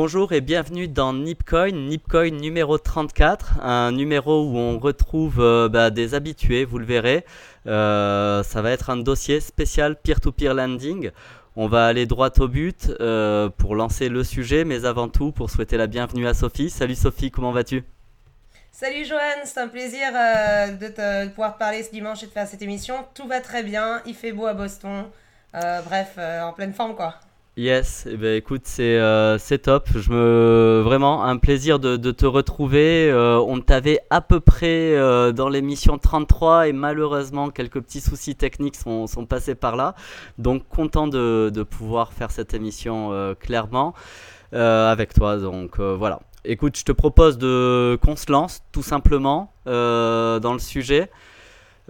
Bonjour et bienvenue dans Nipcoin, Nipcoin numéro 34, un numéro où on retrouve euh, bah, des habitués, vous le verrez. Euh, ça va être un dossier spécial peer-to-peer lending. On va aller droit au but euh, pour lancer le sujet, mais avant tout pour souhaiter la bienvenue à Sophie. Salut Sophie, comment vas-tu? Salut Joanne, c'est un plaisir de, te, de pouvoir parler ce dimanche et de faire cette émission. Tout va très bien, il fait beau à Boston. bref, en pleine forme quoi. Yes, eh ben, écoute, c'est euh, top. Je me vraiment un plaisir de, te retrouver. Euh, on t'avait à peu près euh, dans l'émission 33 et malheureusement quelques petits soucis techniques sont, sont passés par là. Donc content de, de pouvoir faire cette émission clairement avec toi. Donc voilà. Écoute, je te propose de qu'on se lance tout simplement dans le sujet.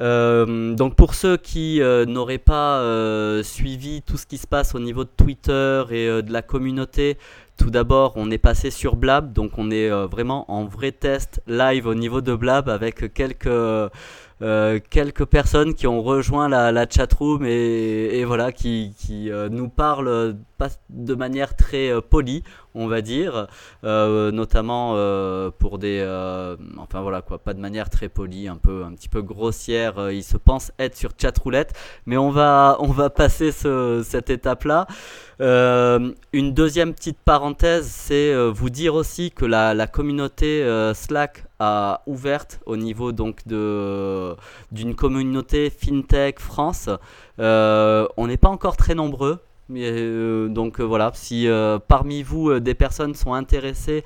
Euh, donc pour ceux qui euh, n'auraient pas euh, suivi tout ce qui se passe au niveau de Twitter et de la communauté, tout d'abord on est passé sur Blab, donc on est vraiment en vrai test live au niveau de Blab avec quelques euh, quelques personnes qui ont rejoint la, la chatroom et, voilà qui, euh, nous parlent pas de manière très euh, polie, on va dire, notamment pour des, enfin voilà quoi, pas de manière très polie, un peu, un petit peu grossière. ils se pensent être sur chatroulette, mais on va, on va passer ce, cette étape-là. une deuxième petite parenthèse, c'est vous dire aussi que la communauté Slack ouverte au niveau donc de d'une communauté fintech France. Euh, on n'est pas encore très nombreux. Mais, euh, donc euh, voilà, si parmi vous des personnes sont intéressées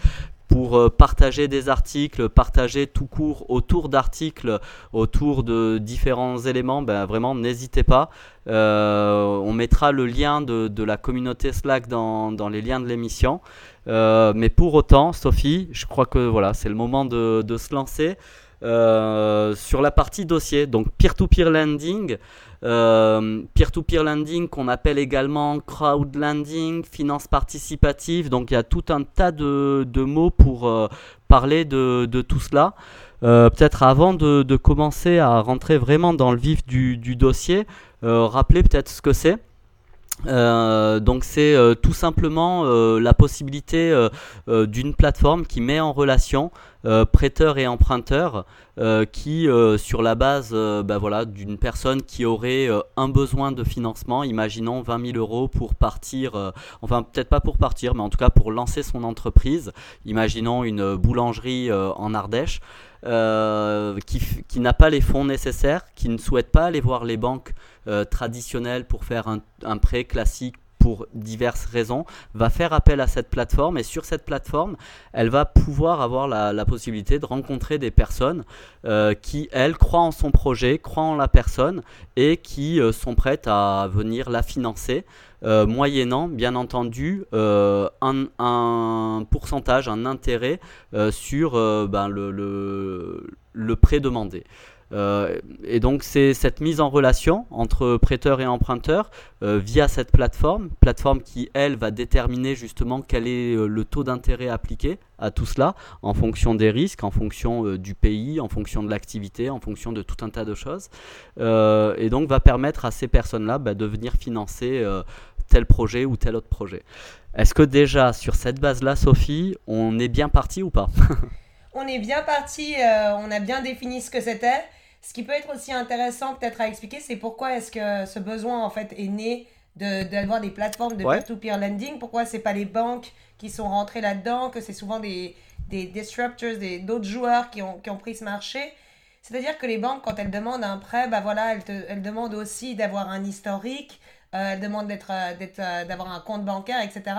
pour partager des articles, partager tout court autour d'articles, autour de différents éléments, ben vraiment n'hésitez pas. on mettra le lien de, de la communauté Slack dans, dans les liens de l'émission. Euh, mais pour autant, Sophie, je crois que voilà, c'est le moment de, de se lancer. Euh, sur la partie dossier, donc peer-to-peer lending, euh, peer-to-peer lending qu'on appelle également crowd lending, finance participative, donc il y a tout un tas de, de mots pour parler de, de, tout cela. peut-être avant de, de, commencer à rentrer vraiment dans le vif du, du dossier, rappeler peut-être ce que c'est. Euh, donc c'est euh, tout simplement euh, la possibilité d'une plateforme qui met en relation prêteurs et emprunteurs qui sur la base bah d'une personne qui aurait un besoin de financement, imaginons 20 000 euros pour partir, enfin peut-être pas pour partir, mais en tout cas pour lancer son entreprise, imaginons une boulangerie en Ardèche. Qui, qui n'a pas les fonds nécessaires, qui ne souhaite pas aller voir les banques euh, traditionnel pour faire un, prêt classique pour diverses raisons, va faire appel à cette plateforme et sur cette plateforme, elle va pouvoir avoir la, possibilité de rencontrer des personnes euh, qui, elles, croient en son projet, croient en la personne et qui euh, sont prêtes à venir la financer. Euh, moyennant bien entendu un, un, pourcentage, un intérêt sur ben, le, le prêt demandé. Euh, et donc c'est cette mise en relation entre prêteur et emprunteur euh, via cette plateforme, plateforme qui elle va déterminer justement quel est euh, le taux d'intérêt appliqué à tout cela en fonction des risques, en fonction du pays, en fonction de l'activité, en fonction de tout un tas de choses, et donc va permettre à ces personnes-là bah, de venir financer tel projet ou tel autre projet. Est-ce que déjà sur cette base-là, Sophie, on est bien parti ou pas? On est bien parti, on a bien défini ce que c'était. Ce qui peut être aussi intéressant peut-être à expliquer, c'est pourquoi est-ce que ce besoin en fait est né d'avoir des plateformes de peer-to-peer lending? Pourquoi c'est pas les banques qui sont rentrées là-dedans, que c'est souvent des, des disruptors, d'autres joueurs qui ont, qui ont pris ce marché? C'est-à-dire que les banques, quand elles demandent un prêt, bah voilà, elles, te, elles demandent aussi d'avoir un historique, euh, elles demandent euh, euh, d'avoir un compte bancaire, etc.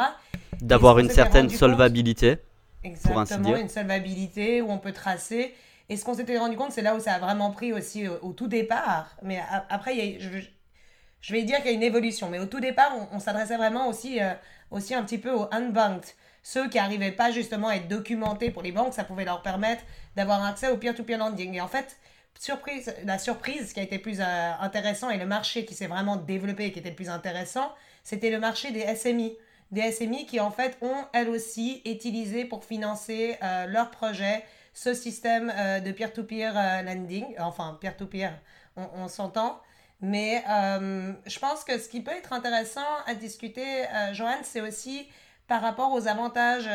D'avoir une certaine solvabilité. Exactement, une solvabilité où on peut tracer. Et ce qu'on s'était rendu compte, c'est là où ça a vraiment pris aussi au, tout départ. Mais après, je, vais dire qu'il y a une évolution. Mais au tout départ, on, s'adressait vraiment aussi, euh, aussi un petit peu aux unbanked. Ceux qui n'arrivaient pas justement à être documentés pour les banques, ça pouvait leur permettre d'avoir accès au peer-to-peer lending. Et en fait, surprise, la surprise qui a été plus euh, intéressant et le marché qui s'est vraiment développé et qui était le plus intéressant, c'était le marché des SMI. Des SMI qui en fait ont elles aussi utilisé pour financer euh, leurs projets ce système euh, de peer-to-peer euh, lending, enfin peer-to-peer, on, s'entend. Mais euh, je pense que ce qui peut être intéressant à discuter, Joanne, c'est aussi par rapport aux avantages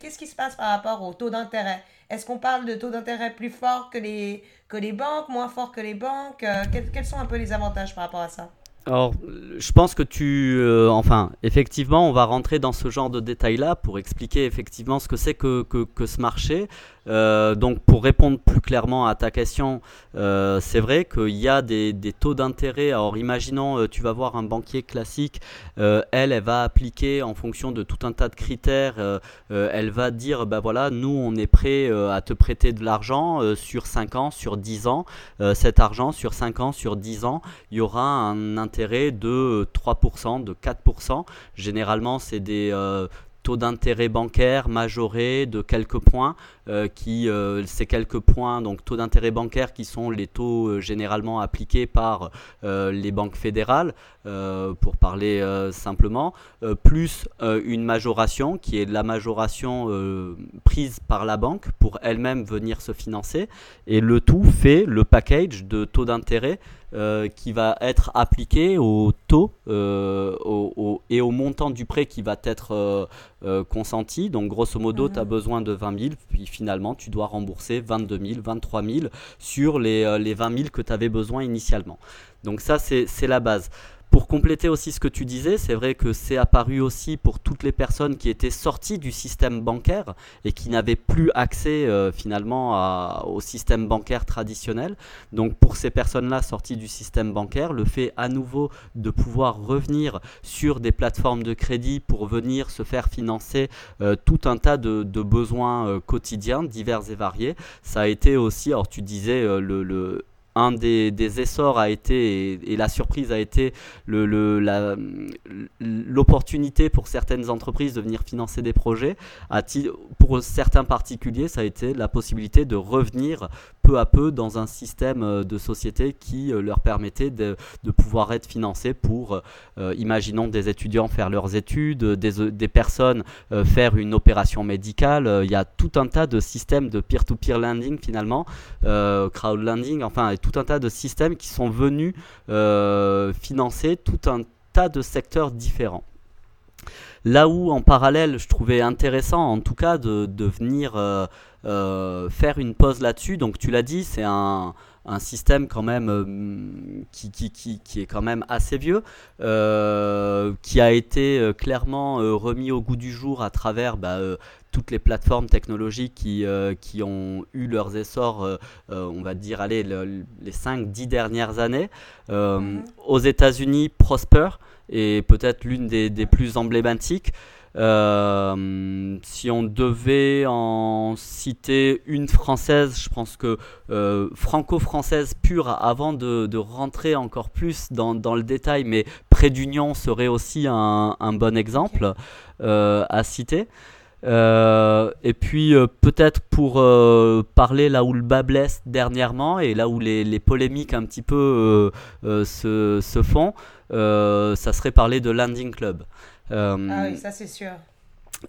Qu'est-ce qui se passe par rapport au taux d'intérêt? Est-ce qu'on parle de taux d'intérêt plus fort que les, que les banques, moins fort que les banques? Quels sont un peu les avantages par rapport à ça? Alors, je pense que tu, euh, enfin, effectivement, on va rentrer dans ce genre de détails-là pour expliquer effectivement ce que c'est que, que, ce marché. Euh, donc pour répondre plus clairement à ta question, euh, c'est vrai qu'il y a des, des taux d'intérêt. Alors imaginons, tu vas voir un banquier classique, elle, elle va appliquer en fonction de tout un tas de critères, elle va dire, bah voilà, nous on est prêt à te prêter de l'argent sur 5 ans, sur 10 ans. cet argent sur 5 ans, sur 10 ans, il y aura un intérêt de 3%, de 4%. Généralement, c'est des taux d'intérêt bancaire majoré de quelques points, euh, qui euh, ces quelques points, donc taux d'intérêt bancaire qui sont les taux euh, généralement appliqués par les banques fédérales, pour parler simplement, plus une majoration qui est la majoration prise par la banque pour elle-même venir se financer, et le tout fait le package de taux d'intérêt euh, qui va être appliqué au taux euh, et au montant du prêt qui va être euh, consenti. Donc grosso modo, tu as mhm. besoin de 20 000, puis finalement tu dois rembourser 22 000, 23 000 sur les, les 20 000 que tu avais besoin initialement. Donc ça, c'est la base. Pour compléter aussi ce que tu disais, c'est vrai que c'est apparu aussi pour toutes les personnes qui étaient sorties du système bancaire et qui n'avaient plus accès euh, finalement au système bancaire traditionnel. Donc pour ces personnes-là sorties du système bancaire, le fait à nouveau de pouvoir revenir sur des plateformes de crédit pour venir se faire financer euh, tout un tas de, besoins euh, quotidiens divers et variés, ça a été aussi, alors tu disais le, le un des, essors a été, et, la surprise a été l'opportunité pour certaines entreprises de venir financer des projets. pour certains particuliers, ça a été la possibilité de revenir peu à peu dans un système euh, de société qui euh, leur permettait de, pouvoir être financés pour, euh, imaginons, des étudiants faire leurs études, des, personnes faire une opération médicale. Il y a tout un tas de systèmes de peer-to-peer lending finalement, crowd lending, enfin, tout un tas de systèmes qui sont venus financer tout un tas de secteurs différents. Là où en parallèle je trouvais intéressant en tout cas de, de venir faire une pause là-dessus. Donc tu l'as dit, c'est un, un, système quand même euh, qui, qui, qui, qui, est quand même assez vieux, euh, qui a été clairement remis au goût du jour à travers bah, toutes les plateformes technologiques qui, qui ont eu leurs essors, on va dire, allez, les 5-10 dernières années. Mhm. Aux États-Unis, Prosper est peut-être l'une des, des, plus emblématiques. Euh, si on devait en citer une française, je pense que euh, franco-française pure, avant de, rentrer encore plus dans, le détail, mais Près d'Union serait aussi un, bon exemple euh, à citer. et puis peut-être pour parler là où le bas blesse dernièrement et là où les, polémiques un petit peu se, se, font, ça serait parler de Landing Club. Euh, ah oui, ça c'est sûr.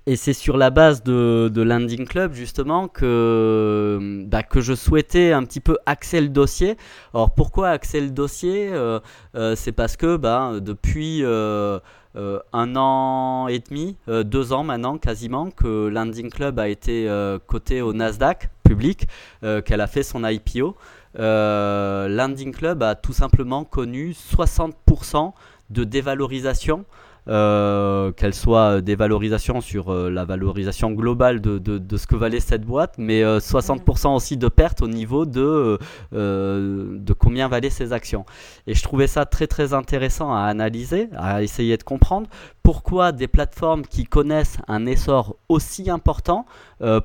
Et c'est sur la base de, de, Landing Club justement que, bah, que je souhaitais un petit peu axer le dossier. Alors pourquoi axer le dossier? Euh, euh, C'est parce que bah, depuis un an et demi, deux ans maintenant quasiment, que Landing Club a été coté au Nasdaq public, qu'elle a fait son IPO. Landing Club a tout simplement connu 60% de dévalorisation euh, qu'elle soit des valorisations sur euh, la valorisation globale de, de, ce que valait cette boîte, mais 60% euh, aussi de pertes au niveau de, de combien valaient ces actions. Et je trouvais ça très très intéressant à analyser, à essayer de comprendre pourquoi des plateformes qui connaissent un essor aussi important,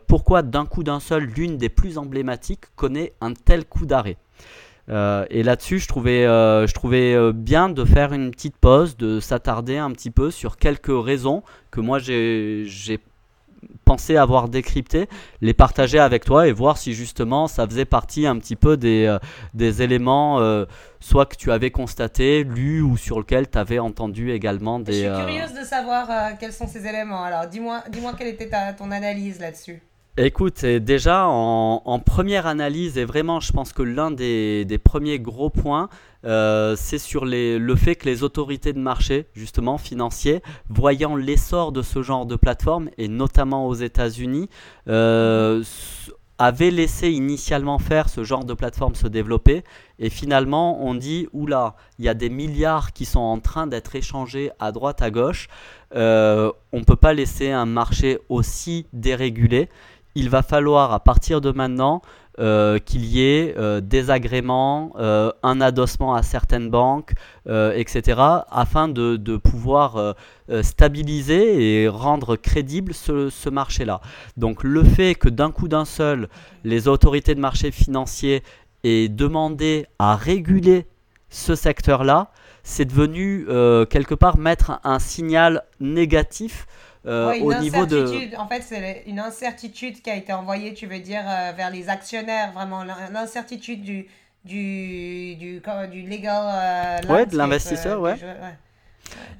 pourquoi d'un coup d'un seul, l'une des plus emblématiques connaît un tel coup d'arrêt. Euh, et là-dessus, je trouvais, euh, je trouvais euh, bien de faire une petite pause, de s'attarder un petit peu sur quelques raisons que moi j'ai pensé avoir décryptées, les partager avec toi et voir si justement ça faisait partie un petit peu des, des éléments, soit que tu avais constaté, lu ou sur lequel tu avais entendu également des... Je suis curieuse de savoir quels sont ces éléments. Alors dis-moi dis quelle était ta, ton analyse là-dessus. Écoute, déjà en, première analyse, et vraiment je pense que l'un des, premiers gros points, euh, c'est sur le fait que les autorités de marché, justement financiers, voyant l'essor de ce genre de plateforme, et notamment aux États-Unis, euh, avaient laissé initialement faire ce genre de plateforme se développer. Et finalement, on dit, oula, il y a des milliards qui sont en train d'être échangés à droite, à gauche. Euh, on ne peut pas laisser un marché aussi dérégulé il va falloir à partir de maintenant euh, qu'il y ait euh, des agréments, euh, un adossement à certaines banques, etc., afin de, pouvoir stabiliser et rendre crédible ce, marché-là. Donc le fait que d'un coup d'un seul, les autorités de marché financier aient demandé à réguler ce secteur-là, c'est devenu quelque part mettre un signal négatif euh, au niveau de. En fait, c'est une incertitude qui a été envoyée, tu veux dire, euh, vers les actionnaires, vraiment l'incertitude du, du, du, du legal. Euh, ouais, de l'investisseur, ouais.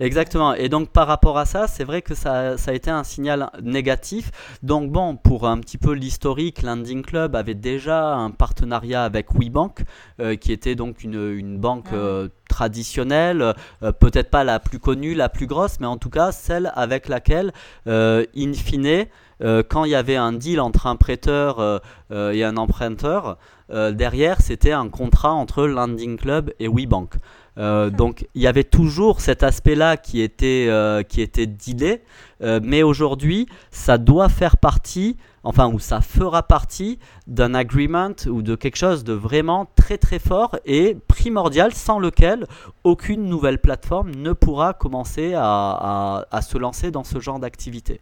Exactement. Et donc par rapport à ça, c'est vrai que ça, ça, a été un signal négatif. Donc bon, pour un petit peu l'historique, Landing Club avait déjà un partenariat avec WeBank, euh, qui était donc une, une banque ah euh, traditionnelle, euh, peut-être pas la plus connue, la plus grosse, mais en tout cas celle avec laquelle, in fine, quand il y avait un deal entre un prêteur et un emprunteur, derrière c'était un contrat entre Landing Club et WeBank. Euh, donc il y avait toujours cet aspect-là qui était euh, qui était dealé, euh, mais aujourd'hui ça doit faire partie enfin, où ça fera partie d'un agreement ou de quelque chose de vraiment très très fort et primordial sans lequel aucune nouvelle plateforme ne pourra commencer à, se lancer dans ce genre d'activité.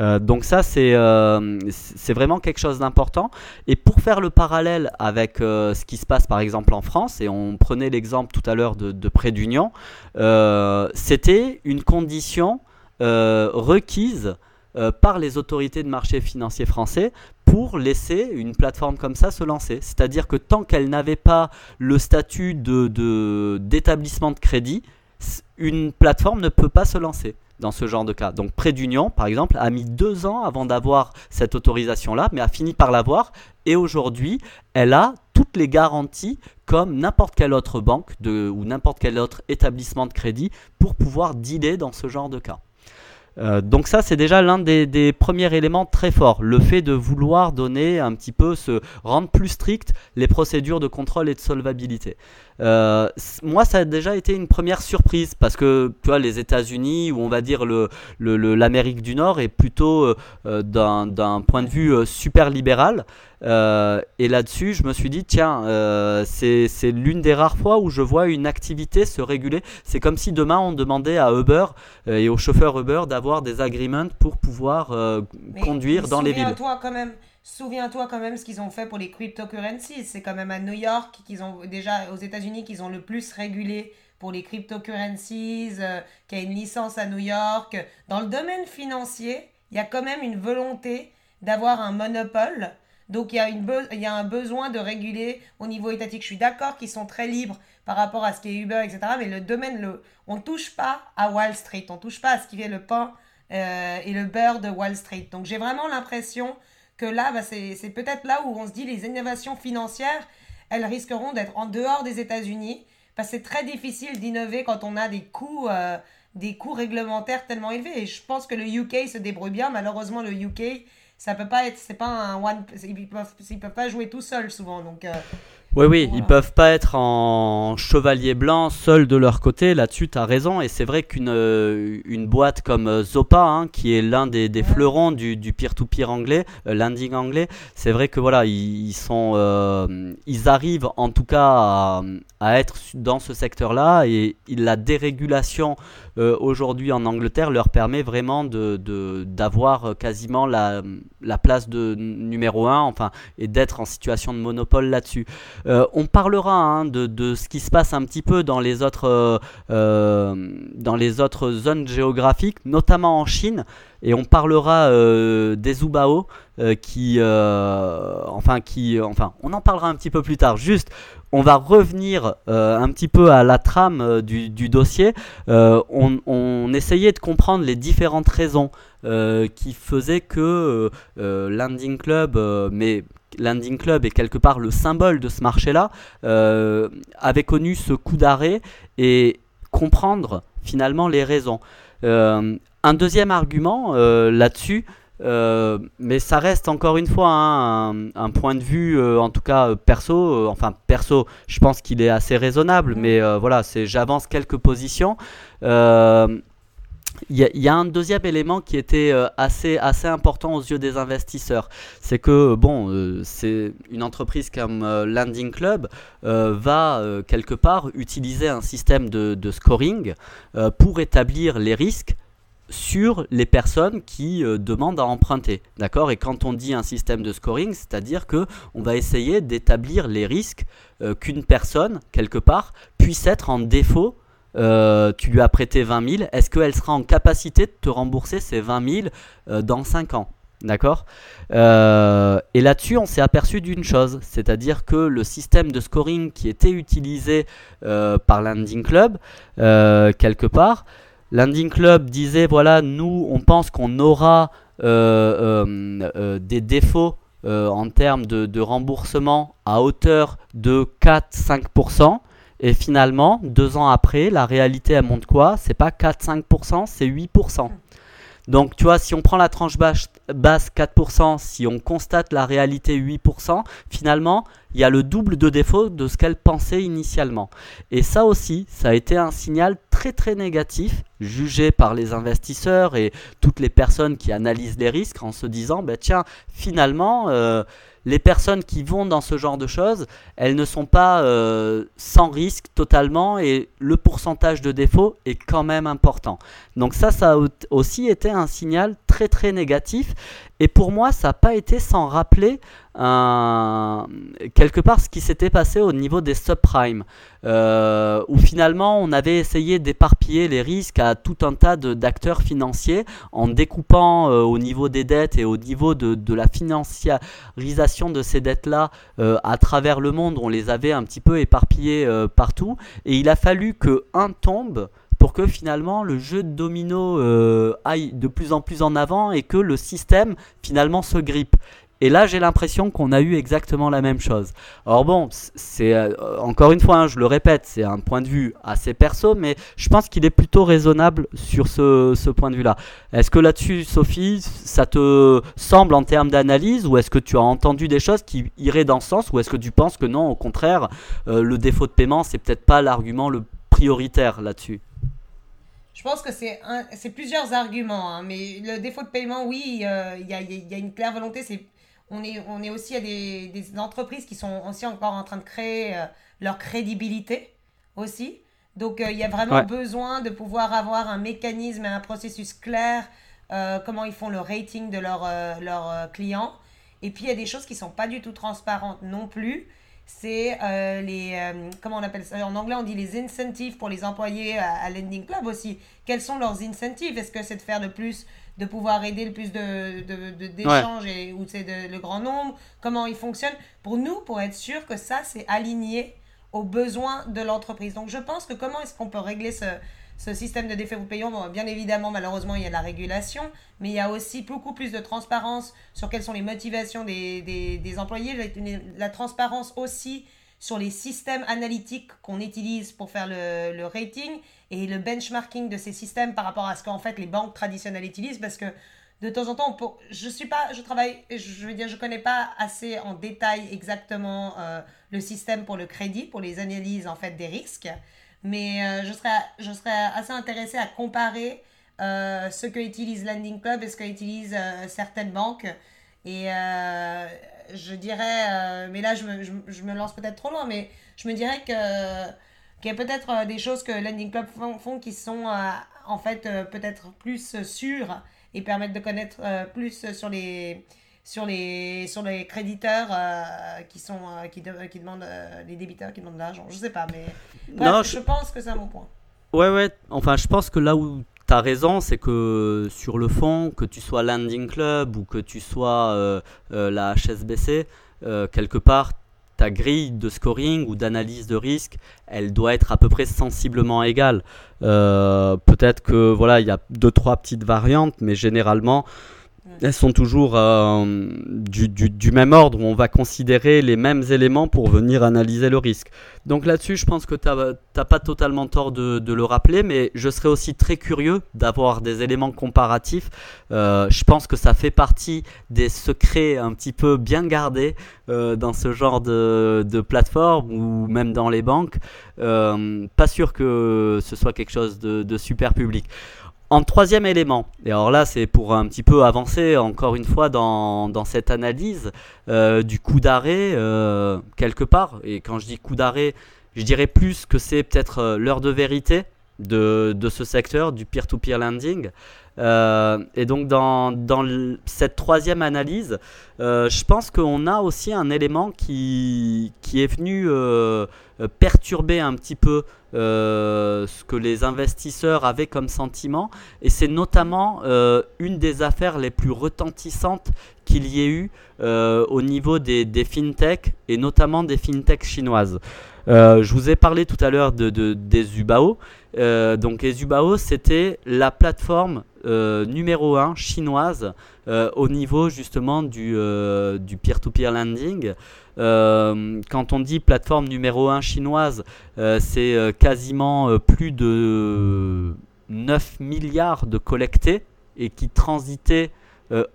Euh, donc ça, euh, c'est vraiment quelque chose d'important. Et pour faire le parallèle avec euh, ce qui se passe par exemple en France, et on prenait l'exemple tout à l'heure de, de Prêt d'Union, c'était une condition requise euh, par les autorités de marché financier français pour laisser une plateforme comme ça se lancer. C'est-à-dire que tant qu'elle n'avait pas le statut d'établissement de, crédit, une plateforme ne peut pas se lancer dans ce genre de cas. Donc Prêt d'Union, par exemple, a mis deux ans avant d'avoir cette autorisation-là, mais a fini par l'avoir. Et aujourd'hui, elle a toutes les garanties comme n'importe quelle autre banque ou n'importe quel autre établissement de crédit pour pouvoir dealer dans ce genre de cas. Euh, donc ça, c'est déjà l'un des, premiers éléments très forts, le fait de vouloir donner un petit peu, se rendre plus strict les procédures de contrôle et de solvabilité. Euh, moi, ça a déjà été une première surprise parce que tu vois, les États-Unis ou on va dire le, l'Amérique du Nord est plutôt euh, d'un, point de vue super libéral. et là-dessus, je me suis dit, tiens, c'est, c'est l'une des rares fois où je vois une activité se réguler. C'est comme si demain on demandait à Uber et aux chauffeurs Uber d'avoir des agreements pour pouvoir conduire dans les villes. Toi quand même, Souviens-toi quand même ce qu'ils ont fait pour les cryptocurrencies. C'est quand même à New York qu'ils ont déjà aux États-Unis qu'ils ont le plus régulé pour les cryptocurrencies, euh, qui a une licence à New York. Dans le domaine financier, il y a quand même une volonté d'avoir un monopole. Donc il y, a une il y a un besoin de réguler au niveau étatique. Je suis d'accord qu'ils sont très libres par rapport à ce qui est Uber, etc. Mais le domaine, le, on ne touche pas à Wall Street. On ne touche pas à ce qui fait le pain euh, et le beurre de Wall Street. Donc j'ai vraiment l'impression que là, bah, c'est peut-être là où on se dit les innovations financières, elles risqueront d'être en dehors des États-Unis, parce que c'est très difficile d'innover quand on a des coûts, euh, des coûts réglementaires tellement élevés. Et je pense que le UK se débrouille bien. Malheureusement, le UK, ça peut pas être, c'est pas un one, ils peuvent, ils peuvent pas jouer tout seuls souvent. Donc euh, oui, oui, ils peuvent pas être en chevalier blanc seuls de leur côté. Là-dessus, tu as raison. Et c'est vrai qu'une euh, une boîte comme euh, Zopa, hein, qui est l'un des, des fleurons du, du peer-to-peer anglais, euh, landing anglais, c'est vrai que voilà, ils, sont, ils arrivent en tout cas à, à être dans ce secteur-là. Et la dérégulation aujourd'hui en Angleterre leur permet vraiment de d'avoir quasiment la, la place de numéro un, enfin, et d'être en situation de monopole là-dessus. On parlera hein, de, de, ce qui se passe un petit peu dans les autres, les autres zones géographiques, notamment en Chine, et on parlera des Zubao qui, enfin, on en parlera un petit peu plus tard. Juste, on va revenir euh, un petit peu à la trame euh, du, dossier. Euh, on, essayait de comprendre les différentes raisons qui faisaient que Landing Club, Landing Club est quelque part le symbole de ce marché-là, avait connu ce coup d'arrêt et comprendre finalement les raisons. un deuxième argument là-dessus, euh, mais ça reste encore une fois hein, un, point de vue, euh, en tout cas euh, perso. enfin, perso, je pense qu'il est assez raisonnable, mm. mais voilà, c'est j'avance quelques positions. Il y, a un deuxième élément qui était assez, assez important aux yeux des investisseurs. C'est que, bon, c'est une entreprise comme Landing Club va quelque part utiliser un système de, scoring pour établir les risques sur les personnes qui euh, demandent à emprunter. D'accord? Et quand on dit un système de scoring, c'est-à-dire que on va essayer d'établir les risques euh, qu'une personne, quelque part, puisse être en défaut. Euh, tu lui as prêté 20 000, est-ce qu'elle sera en capacité de te rembourser ces 20 000 dans 5 ans? D'accord? Et là-dessus, on s'est aperçu d'une chose, c'est-à-dire que le système de scoring qui était utilisé par Landing Club, quelque part, Landing Club disait voilà, nous, on pense qu'on aura euh, euh, euh, des défauts en termes de, remboursement à hauteur de 4-5%. Et finalement, deux ans après, la réalité, elle montre quoi? C'est pas 4-5%, c'est 8%. Donc, tu vois, si on prend la tranche basse, 4%, si on constate la réalité 8%, finalement, il y a le double de défaut de ce qu'elle pensait initialement. Et ça aussi, ça a été un signal très très négatif, jugé par les investisseurs et toutes les personnes qui analysent les risques en se disant, bah, tiens, finalement, euh, les personnes qui vont dans ce genre de choses, elles ne sont pas euh, sans risque totalement et le pourcentage de défaut est quand même important. Donc ça, ça a aussi été un signal très très négatif et pour moi, ça n'a pas été sans rappeler quelque part ce qui s'était passé au niveau des subprimes, euh, où finalement on avait essayé d'éparpiller les risques à tout un tas d'acteurs financiers en découpant euh, au niveau des dettes et au niveau de, la financiarisation de ces dettes-là euh, à travers le monde. On les avait un petit peu éparpillées partout, et il a fallu que un tombe pour que finalement le jeu de domino euh, aille de plus en plus en avant et que le système finalement se grippe. Et là, j'ai l'impression qu'on a eu exactement la même chose. Alors bon, c'est euh, encore une fois, hein, je le répète, c'est un point de vue assez perso, mais je pense qu'il est plutôt raisonnable sur ce, ce point de vue-là. Est-ce que là-dessus, Sophie, ça te semble en termes d'analyse, ou est-ce que tu as entendu des choses qui iraient dans ce sens, ou est-ce que tu penses que non, au contraire, euh, le défaut de paiement, c'est peut-être pas l'argument le prioritaire là-dessus? Je pense que c'est c'est plusieurs arguments, hein, mais le défaut de paiement, oui, euh, il y, a, y, a, une claire volonté. C'est on est, on est aussi à des, des, entreprises qui sont aussi encore en train de créer euh, leur crédibilité aussi. Donc euh, il y a vraiment besoin de pouvoir avoir un mécanisme et un processus clair, comment ils font le rating de leurs leur clients. Et puis il y a des choses qui sont pas du tout transparentes non plus c'est euh, les euh, comment on appelle ça? En anglais on dit les incentives pour les employés à, Lending Club aussi. Quels sont leurs incentives? Est-ce que c'est de faire de plus de pouvoir aider le plus de d'échanges de, ou c'est le grand nombre? Comment ils fonctionnent? Pour nous pour être sûr que ça c'est aligné aux besoins de l'entreprise. Donc je pense que comment est-ce qu'on peut régler ce ce système de défaut payant, bien évidemment, malheureusement, il y a de la régulation, mais il y a aussi beaucoup plus de transparence sur quelles sont les motivations des, des, employés, la, transparence aussi sur les systèmes analytiques qu'on utilise pour faire le, le, rating et le benchmarking de ces systèmes par rapport à ce qu'en fait les banques traditionnelles utilisent parce que de temps en temps, je suis pas, je travaille, je veux dire, je connais pas assez en détail exactement euh, le système pour le crédit, pour les analyses en fait des risques. Mais euh, je, serais, je serais assez intéressée à comparer euh, ce que utilise Landing Club et ce que utilisent euh, certaines banques. Et je dirais, mais là je me, je, me lance peut-être trop loin, mais je me dirais que qu'il y a peut-être des choses que Landing Club font, qui sont en fait peut-être plus sûres et permettent de connaître plus sur les sur les, sur les créditeurs qui, sont, qui, qui demandent, les débiteurs qui demandent de l'argent. Je sais pas, mais non, je... pense que c'est un bon point. Ouais, ouais, enfin, je pense que là où tu as raison, c'est que sur le fond, que tu sois Landing Club ou que tu sois la HSBC, quelque part, ta grille de scoring ou d'analyse de risque, elle doit être à peu près sensiblement égale. Euh, peut-être que voilà, il y a deux trois petites variantes, mais généralement elles sont toujours euh, du, même ordre où on va considérer les mêmes éléments pour venir analyser le risque. Donc là-dessus, je pense que tu n'as pas totalement tort de, le rappeler, mais je serais aussi très curieux d'avoir des éléments comparatifs. Euh, je pense que ça fait partie des secrets un petit peu bien gardés euh, dans ce genre de, plateforme ou même dans les banques. pas sûr que ce soit quelque chose de super public. En troisième élément, et alors là c'est pour un petit peu avancer encore une fois dans, cette analyse euh, du coup d'arrêt euh, quelque part, et quand je dis coup d'arrêt, je dirais plus que c'est peut-être euh, l'heure de vérité de, ce secteur, du peer-to-peer lending. et donc dans, cette troisième analyse, je pense qu'on a aussi un élément qui, qui est venu perturber un petit peu euh, ce que les investisseurs avaient comme sentiment. Et c'est notamment euh, une des affaires les plus retentissantes qu'il y ait eu euh, au niveau des, des fintechs et notamment des fintechs chinoises. Je vous ai parlé tout à l'heure de, des UBAO. donc les c'était la plateforme numéro 1 chinoise au niveau justement du peer-to-peer -peer lending. Euh, quand on dit plateforme numéro 1 chinoise, euh, c'est euh, quasiment plus de 9 milliards de collectés et qui transitaient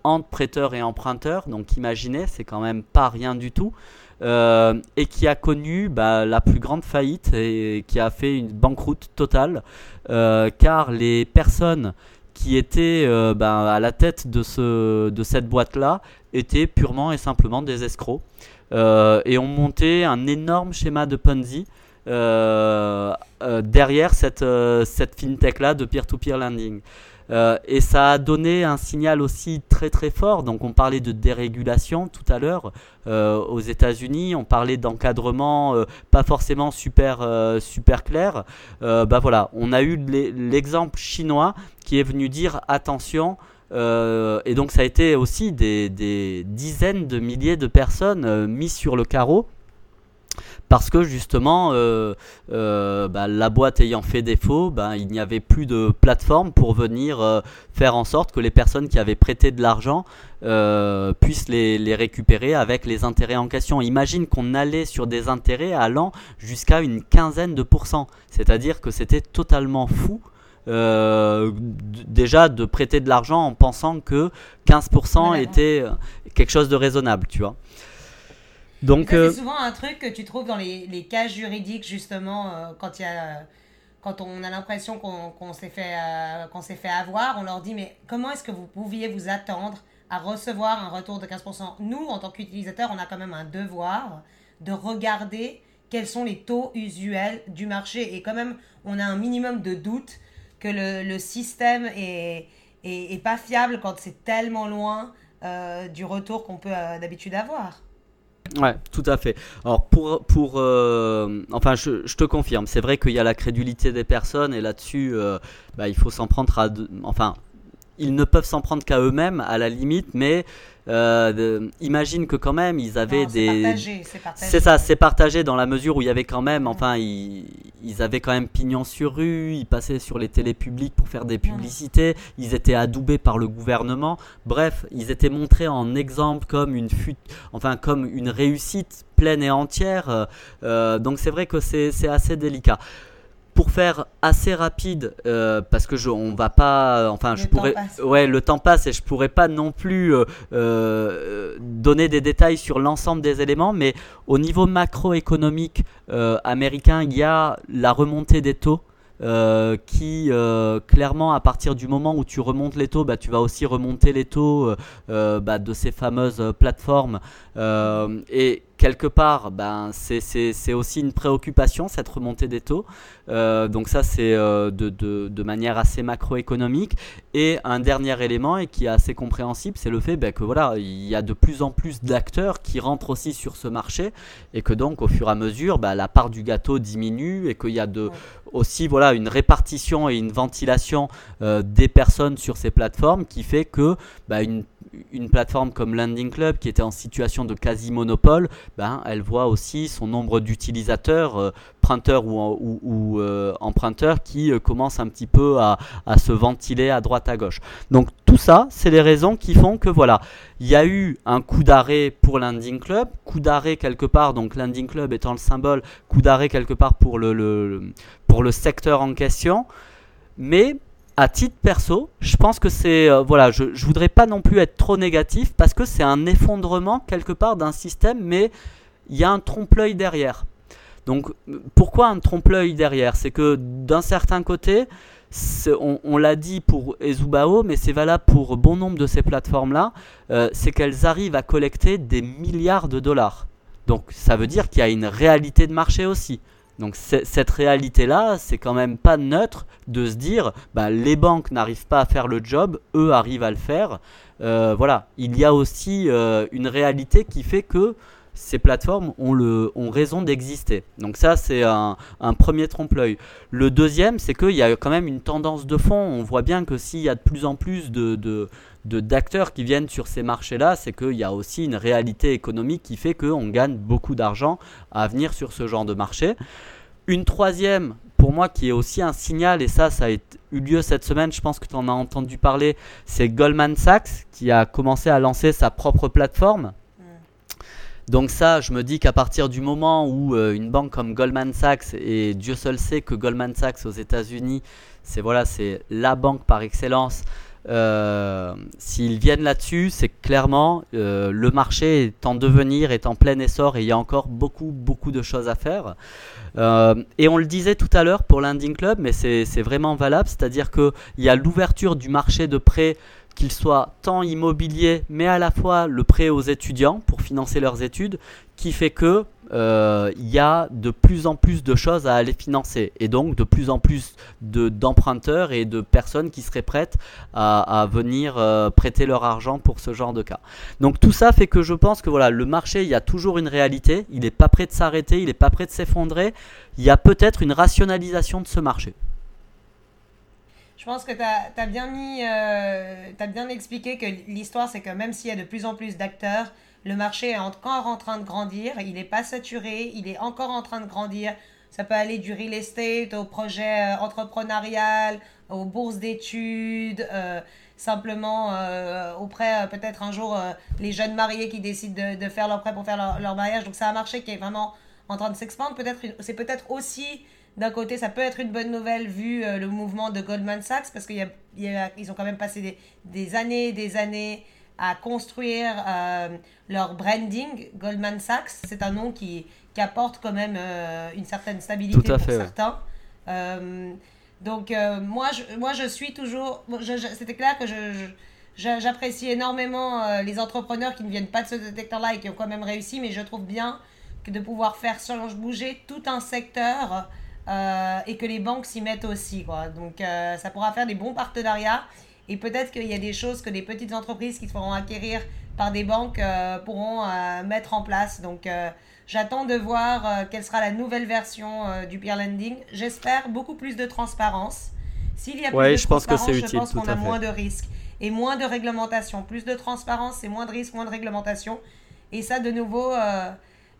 entre prêteurs et emprunteurs. Donc imaginez, c'est quand même pas rien du tout. Et qui a connu bah, la plus grande faillite et qui a fait une banqueroute totale, car les personnes qui étaient bah, à la tête de, ce, de cette boîte-là étaient purement et simplement des escrocs. Euh, et ont monté un énorme schéma de Ponzi euh, euh, derrière cette, cette fintech-là de peer-to-peer lending. Et ça a donné un signal aussi très très fort. Donc on parlait de dérégulation tout à l'heure aux États-Unis, on parlait d'encadrement pas forcément super super clair. bah voilà, on a eu l'exemple chinois qui est venu dire attention. Euh, et donc ça a été aussi des, dizaines de milliers de personnes euh, mises sur le carreau parce que justement euh, bah, la boîte ayant fait défaut, bah, il n'y avait plus de plateforme pour venir faire en sorte que les personnes qui avaient prêté de l'argent puissent les, les, récupérer avec les intérêts en question. Imagine qu'on allait sur des intérêts allant jusqu'à une quinzaine de pourcents, c'est-à-dire que c'était totalement fou euh, déjà de prêter de l'argent en pensant que 15% était euh, quelque chose de raisonnable, tu vois. Donc, c'est euh, souvent un truc que tu trouves dans les, les cas juridiques, justement, quand, y a, quand on a l'impression qu'on s'est fait, qu'on s'est fait avoir, on leur dit, mais comment est-ce que vous pouviez vous attendre à recevoir un retour de 15% Nous, en tant qu'utilisateurs, on a quand même un devoir de regarder quels sont les taux usuels du marché. Et quand même, on a un minimum de doute que le, le système est, est, pas fiable quand c'est tellement loin euh, du retour qu'on peut euh, d'habitude avoir. Ouais, tout à fait. Alors pour pour euh, enfin je, je, te confirme, c'est vrai qu'il y a la crédulité des personnes et là-dessus bah, il faut s'en prendre à enfin ils ne peuvent s'en prendre qu'à eux-mêmes à la limite, mais euh, imagine que quand même ils avaient des. C'est ça, c'est partagé dans la mesure où il y avait quand même, enfin, ils, avaient quand même pignon sur rue, ils passaient sur les télés publiques pour faire des publicités, ils étaient adoubés par le gouvernement. Bref, ils étaient montrés en exemple comme une fut, enfin comme une réussite pleine et entière. Euh, donc c'est vrai que c'est assez délicat pour faire assez rapide, euh, parce que je, on va pas, enfin, je pourrais, ouais, le temps passe et je pourrais pas non plus euh, euh, donner des détails sur l'ensemble des éléments, mais au niveau macroéconomique américain, il y a la remontée des taux. qui clairement à partir du moment où tu remontes les taux, bah, tu vas aussi remonter les taux bah, de ces fameuses plateformes et quelque part, ben, c'est aussi une préoccupation, cette remontée des taux. Euh, donc ça, c'est euh, de, manière assez macroéconomique. Et un dernier élément et qui est assez compréhensible, c'est le fait ben, que voilà, il y a de plus en plus d'acteurs qui rentrent aussi sur ce marché et que donc au fur et à mesure, ben, la part du gâteau diminue et qu'il y a de, aussi voilà une répartition et une ventilation euh, des personnes sur ces plateformes qui fait que ben, une une plateforme comme Landing Club qui était en situation de quasi-monopole, ben, elle voit aussi son nombre d'utilisateurs, euh, ou, ou, euh, emprunteurs, qui euh, commence un petit peu à, se ventiler à droite à gauche. Donc tout ça, c'est les raisons qui font que voilà, il y a eu un coup d'arrêt pour Landing Club, coup d'arrêt quelque part, donc Landing Club étant le symbole, coup d'arrêt quelque part pour le, pour le secteur en question. Mais à titre perso, je pense que c'est euh, voilà, je, je voudrais pas non plus être trop négatif parce que c'est un effondrement quelque part d'un système, mais il y a un trompe-l'œil derrière. Donc pourquoi un trompe-l'œil derrière? C'est que d'un certain côté, on, l'a dit pour Ezubao, mais c'est valable pour bon nombre de ces plateformes-là, euh, c'est qu'elles arrivent à collecter des milliards de dollars. Donc ça veut dire qu'il y a une réalité de marché aussi. Donc cette réalité-là, c'est quand même pas neutre de se dire, bah, les banques n'arrivent pas à faire le job, eux arrivent à le faire. Euh, voilà, il y a aussi euh, une réalité qui fait que ces plateformes ont, le, ont raison d'exister. Donc ça, c'est un, premier trompe-l'œil. Le deuxième, c'est qu'il y a quand même une tendance de fond. On voit bien que s'il y a de plus en plus de, d'acteurs qui viennent sur ces marchés-là, c'est qu'il y a aussi une réalité économique qui fait qu'on gagne beaucoup d'argent à venir sur ce genre de marché. Une troisième, pour moi, qui est aussi un signal, et ça, ça a eu lieu cette semaine, je pense que tu en as entendu parler, c'est Goldman Sachs qui a commencé à lancer sa propre plateforme. Donc ça, je me dis qu'à partir du moment où euh, une banque comme Goldman Sachs, et Dieu seul sait que Goldman Sachs aux États-Unis, c'est voilà, la banque par excellence, euh, s'ils viennent là-dessus, c'est clairement euh, le marché est en devenir, est en plein essor et il y a encore beaucoup, beaucoup de choses à faire. Et on le disait tout à l'heure pour Landing Club, mais c'est vraiment valable, c'est-à-dire qu'il y a l'ouverture du marché de prêt qu'il soit tant immobilier, mais à la fois le prêt aux étudiants pour financer leurs études, qui fait que euh, il y a de plus en plus de choses à aller financer et donc de plus en plus d'emprunteurs et de personnes qui seraient prêtes à, venir euh, prêter leur argent pour ce genre de cas. Donc tout ça fait que je pense que voilà, le marché, il y a toujours une réalité, il n'est pas prêt de s'arrêter, il n'est pas prêt de s'effondrer, il y a peut-être une rationalisation de ce marché. Je pense que tu as, bien mis, euh, bien expliqué que l'histoire, c'est que même s'il y a de plus en plus d'acteurs, le marché est encore en train de grandir, il n'est pas saturé, il est encore en train de grandir. Ça peut aller du real estate au projet euh, entrepreneurial, aux bourses d'études, euh, simplement auprès peut-être un jour les jeunes mariés qui décident de, faire leur prêt pour faire leur, mariage. Donc c'est un marché qui est vraiment en train de s'expandre. Peut-être c'est peut-être aussi d'un côté ça peut être une bonne nouvelle vu le mouvement de Goldman Sachs parce qu'ils ont quand même passé des, des années, des années à construire euh, leur branding. Goldman Sachs, c'est un nom qui, qui apporte quand même euh, une certaine stabilité pour certains. Euh, donc moi, je, moi, je suis toujours... C'était clair que je, j'apprécie énormément les entrepreneurs qui ne viennent pas de ce secteur-là et qui ont quand même réussi, mais je trouve bien que de pouvoir faire bouger tout un secteur et que les banques s'y mettent aussi. Quoi. Donc ça pourra faire des bons partenariats et peut-être qu'il y a des choses que les petites entreprises qui se feront acquérir par des banques euh, pourront euh, mettre en place. Donc, euh, j'attends de voir quelle sera la nouvelle version du peer lending. J'espère beaucoup plus de transparence. S'il y a plus de je transparence, pense je pense qu'on a moins de risques et moins de réglementation. Plus de transparence, c'est moins de risques, moins de réglementation. Et ça, de nouveau,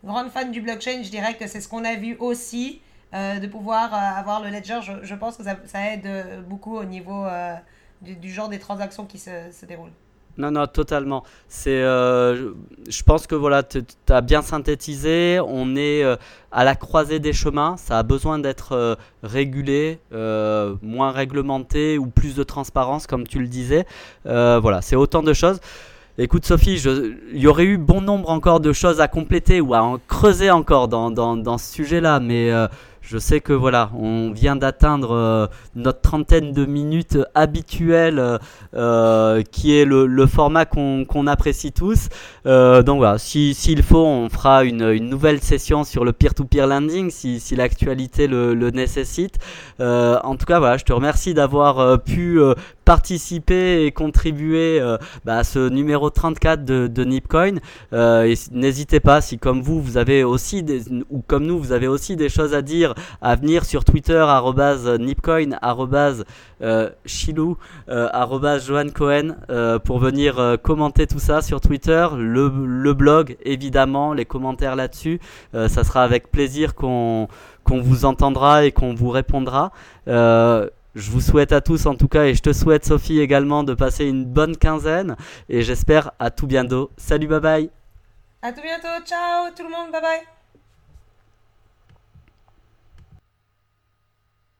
grande fan du blockchain, je dirais que c'est ce qu'on a vu aussi, de pouvoir avoir le ledger. Je, pense que ça, aide beaucoup au niveau du, genre des transactions qui se, se déroulent. Non, non, totalement. C'est, euh, je pense que voilà, tu as bien synthétisé. On est euh, à la croisée des chemins. Ça a besoin d'être euh, régulé, moins réglementé ou plus de transparence, comme tu le disais. voilà, c'est autant de choses. Écoute, Sophie, il y aurait eu bon nombre encore de choses à compléter ou à en creuser encore dans, dans, dans ce sujet-là, mais Je sais que voilà, on vient d'atteindre notre trentaine de minutes habituelle, qui est le, format qu'on apprécie tous. donc voilà, s'il faut, on fera une, nouvelle session sur le peer-to-peer lending si, l'actualité le, le, nécessite. en tout cas, voilà, je te remercie d'avoir pu participer et contribuer euh, bah, à ce numéro 34 de, de Nipcoin. Euh, n'hésitez pas si comme vous, vous avez aussi des, ou comme nous, vous avez aussi des choses à dire à venir sur Twitter @nipcoin euh, chilou Johan Cohen pour venir commenter tout ça sur Twitter, le, blog évidemment, les commentaires là-dessus. ça sera avec plaisir qu'on qu'on vous entendra et qu'on vous répondra. Euh, je vous souhaite à tous en tout cas et je te souhaite Sophie également de passer une bonne quinzaine et j'espère à tout bientôt. Salut, bye bye. À tout bientôt, ciao tout le monde, bye bye.